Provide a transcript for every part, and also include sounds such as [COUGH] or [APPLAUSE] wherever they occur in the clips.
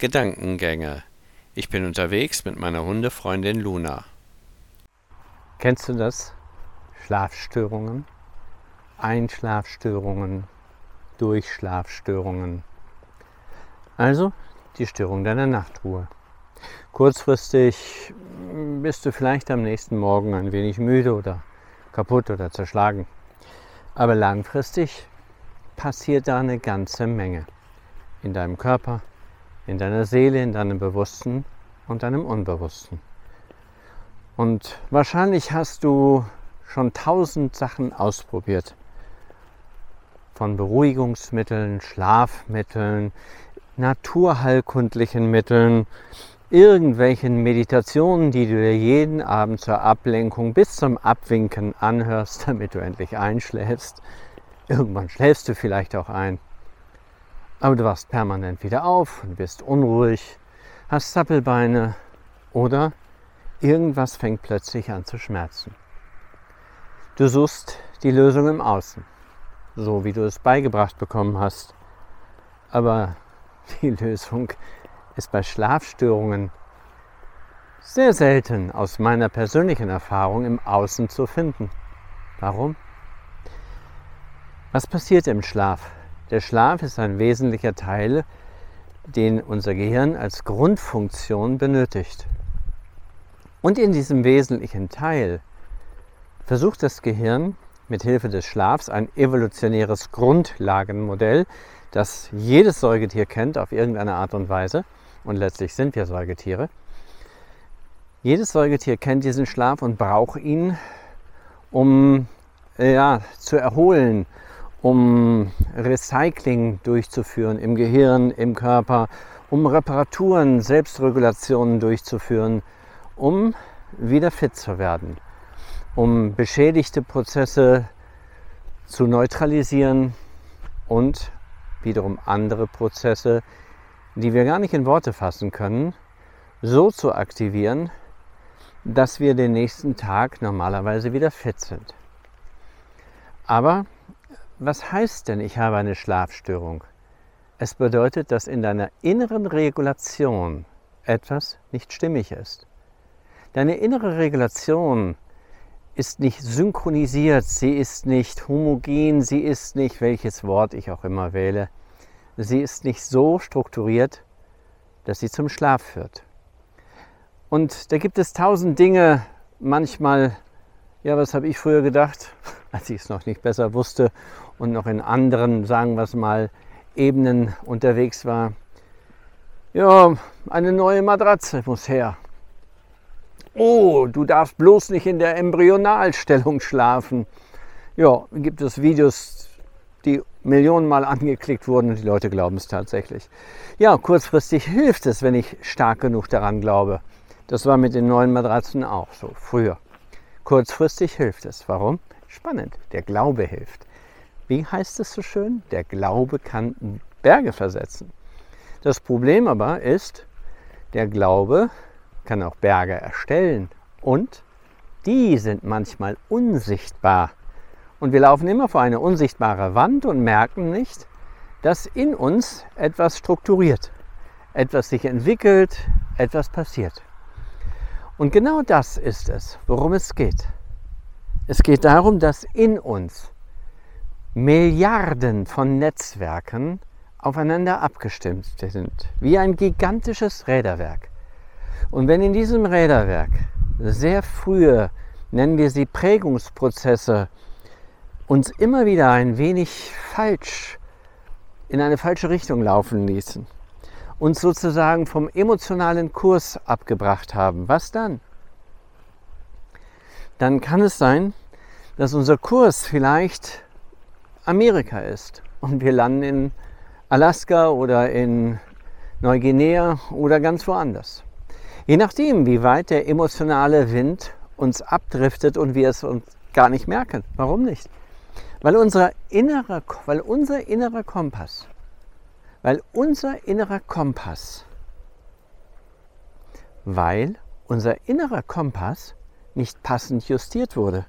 Gedankengänge. Ich bin unterwegs mit meiner Hundefreundin Luna. Kennst du das? Schlafstörungen, Einschlafstörungen, Durchschlafstörungen. Also die Störung deiner Nachtruhe. Kurzfristig bist du vielleicht am nächsten Morgen ein wenig müde oder kaputt oder zerschlagen. Aber langfristig passiert da eine ganze Menge in deinem Körper, in deiner Seele, in deinem Bewussten und deinem Unbewussten. Und wahrscheinlich hast du schon tausend Sachen ausprobiert. Von Beruhigungsmitteln, Schlafmitteln, naturheilkundlichen Mitteln, irgendwelchen Meditationen, die du dir jeden Abend zur Ablenkung bis zum Abwinken anhörst, [LAUGHS] damit du endlich einschläfst. Irgendwann schläfst du vielleicht auch ein. Aber du wachst permanent wieder auf und bist unruhig, hast Zappelbeine oder irgendwas fängt plötzlich an zu schmerzen. Du suchst die Lösung im Außen, so wie du es beigebracht bekommen hast. Aber [LAUGHS] die Lösung ist bei Schlafstörungen sehr selten aus meiner persönlichen Erfahrung im Außen zu finden. Warum? Was passiert im Schlaf? Der Schlaf ist ein wesentlicher Teil, den unser Gehirn als Grundfunktion benötigt. Und in diesem wesentlichen Teil versucht das Gehirn mit Hilfe des Schlafs ein evolutionäres Grundlagenmodell, das jedes Säugetier kennt auf irgendeine Art und Weise, und letztlich sind wir Säugetiere. Jedes Säugetier kennt diesen Schlaf und braucht ihn, um ja, zu erholen, um Recycling durchzuführen im Gehirn, im Körper, um Reparaturen, Selbstregulationen durchzuführen, um wieder fit zu werden, um beschädigte Prozesse zu neutralisieren und wiederum andere Prozesse, die wir gar nicht in Worte fassen können, so zu aktivieren, dass wir den nächsten Tag normalerweise wieder fit sind. Aber was heißt denn, ich habe eine Schlafstörung? Es bedeutet, dass in deiner inneren Regulation etwas nicht stimmig ist. Deine innere Regulation ist nicht synchronisiert, sie ist nicht homogen, sie ist nicht, welches Wort ich auch immer wähle, sie ist nicht so strukturiert, dass sie zum Schlaf führt. Und da gibt es tausend Dinge, manchmal, ja, was habe ich früher gedacht, als ich es noch nicht besser wusste und noch in anderen, sagen wir es mal, Ebenen unterwegs war. Ja, eine neue Matratze muss her. Oh, du darfst bloß nicht in der Embryonalstellung schlafen. Ja, gibt es Videos, die Millionenmal angeklickt wurden und die Leute glauben es tatsächlich. Ja, kurzfristig hilft es, wenn ich stark genug daran glaube. Das war mit den neuen Matratzen auch so, früher. Kurzfristig hilft es. Warum? Spannend. Der Glaube hilft. Wie heißt es so schön? Der Glaube kann Berge versetzen. Das Problem aber ist, der Glaube kann auch Berge erstellen und die sind manchmal unsichtbar. Und wir laufen immer vor eine unsichtbare Wand und merken nicht, dass in uns etwas strukturiert, etwas sich entwickelt, etwas passiert. Und genau das ist es, worum es geht. Es geht darum, dass in uns Milliarden von Netzwerken aufeinander abgestimmt sind, wie ein gigantisches Räderwerk. Und wenn in diesem Räderwerk sehr frühe, nennen wir sie Prägungsprozesse, uns immer wieder ein wenig falsch in eine falsche Richtung laufen ließen, uns sozusagen vom emotionalen Kurs abgebracht haben, was dann? Dann kann es sein, dass unser Kurs vielleicht Amerika ist und wir landen in Alaska oder in Neuguinea oder ganz woanders. Je nachdem, wie weit der emotionale Wind uns abdriftet und wir es uns gar nicht merken. Warum nicht? Weil unser innerer, weil unser innerer Kompass, weil unser innerer Kompass, weil unser innerer Kompass nicht passend justiert wurde.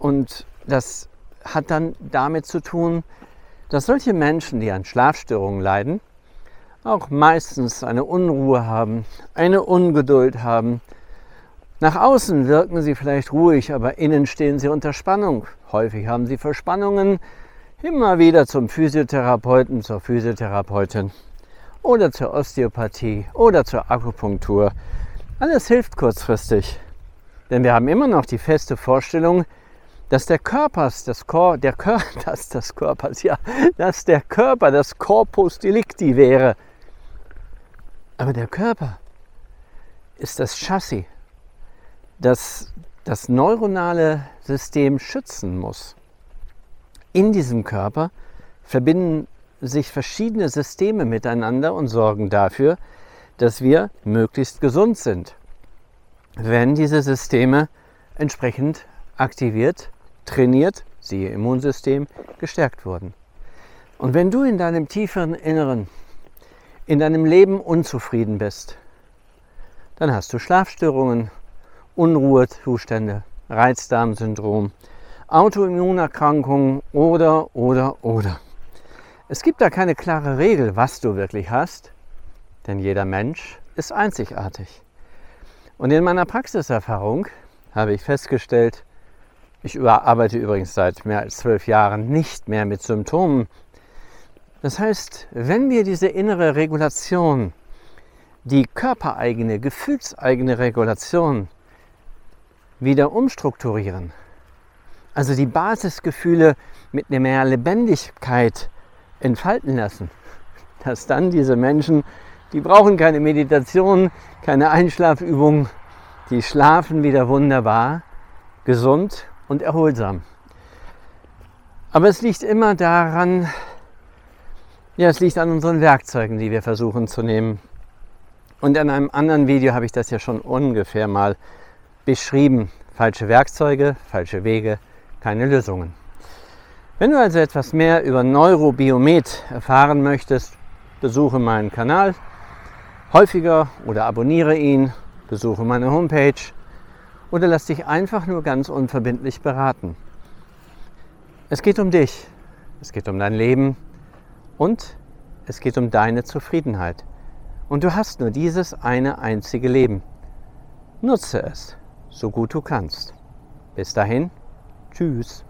Und das hat dann damit zu tun, dass solche Menschen, die an Schlafstörungen leiden, auch meistens eine Unruhe haben, eine Ungeduld haben. Nach außen wirken sie vielleicht ruhig, aber innen stehen sie unter Spannung. Häufig haben sie Verspannungen, immer wieder zum Physiotherapeuten, zur Physiotherapeutin oder zur Osteopathie oder zur Akupunktur. Alles hilft kurzfristig, denn wir haben immer noch die feste Vorstellung, dass der Körper, das Kor, der Kör, [LAUGHS] dass das Körpers, ja, dass der Körper das Corpus Delicti wäre. Aber der Körper ist das Chassis, das das neuronale System schützen muss. In diesem Körper verbinden sich verschiedene Systeme miteinander und sorgen dafür, dass wir möglichst gesund sind, wenn diese Systeme entsprechend aktiviert trainiert, siehe Immunsystem, gestärkt wurden. Und wenn du in deinem tieferen Inneren, in deinem Leben unzufrieden bist, dann hast du Schlafstörungen, Unruhezustände, Reizdarmsyndrom, Autoimmunerkrankungen oder, oder, oder. Es gibt da keine klare Regel, was du wirklich hast, denn jeder Mensch ist einzigartig. Und in meiner Praxiserfahrung habe ich festgestellt, ich arbeite übrigens seit mehr als zwölf Jahren nicht mehr mit Symptomen. Das heißt, wenn wir diese innere Regulation, die körpereigene, gefühlseigene Regulation wieder umstrukturieren, also die Basisgefühle mit mehr Lebendigkeit entfalten lassen, dass dann diese Menschen, die brauchen keine Meditation, keine Einschlafübung, die schlafen wieder wunderbar, gesund und erholsam. Aber es liegt immer daran, ja, es liegt an unseren Werkzeugen, die wir versuchen zu nehmen. Und in einem anderen Video habe ich das ja schon ungefähr mal beschrieben. Falsche Werkzeuge, falsche Wege, keine Lösungen. Wenn du also etwas mehr über Neurobiomet erfahren möchtest, besuche meinen Kanal häufiger oder abonniere ihn, besuche meine Homepage oder lass dich einfach nur ganz unverbindlich beraten. Es geht um dich, es geht um dein Leben und es geht um deine Zufriedenheit. Und du hast nur dieses eine einzige Leben. Nutze es, so gut du kannst. Bis dahin, tschüss.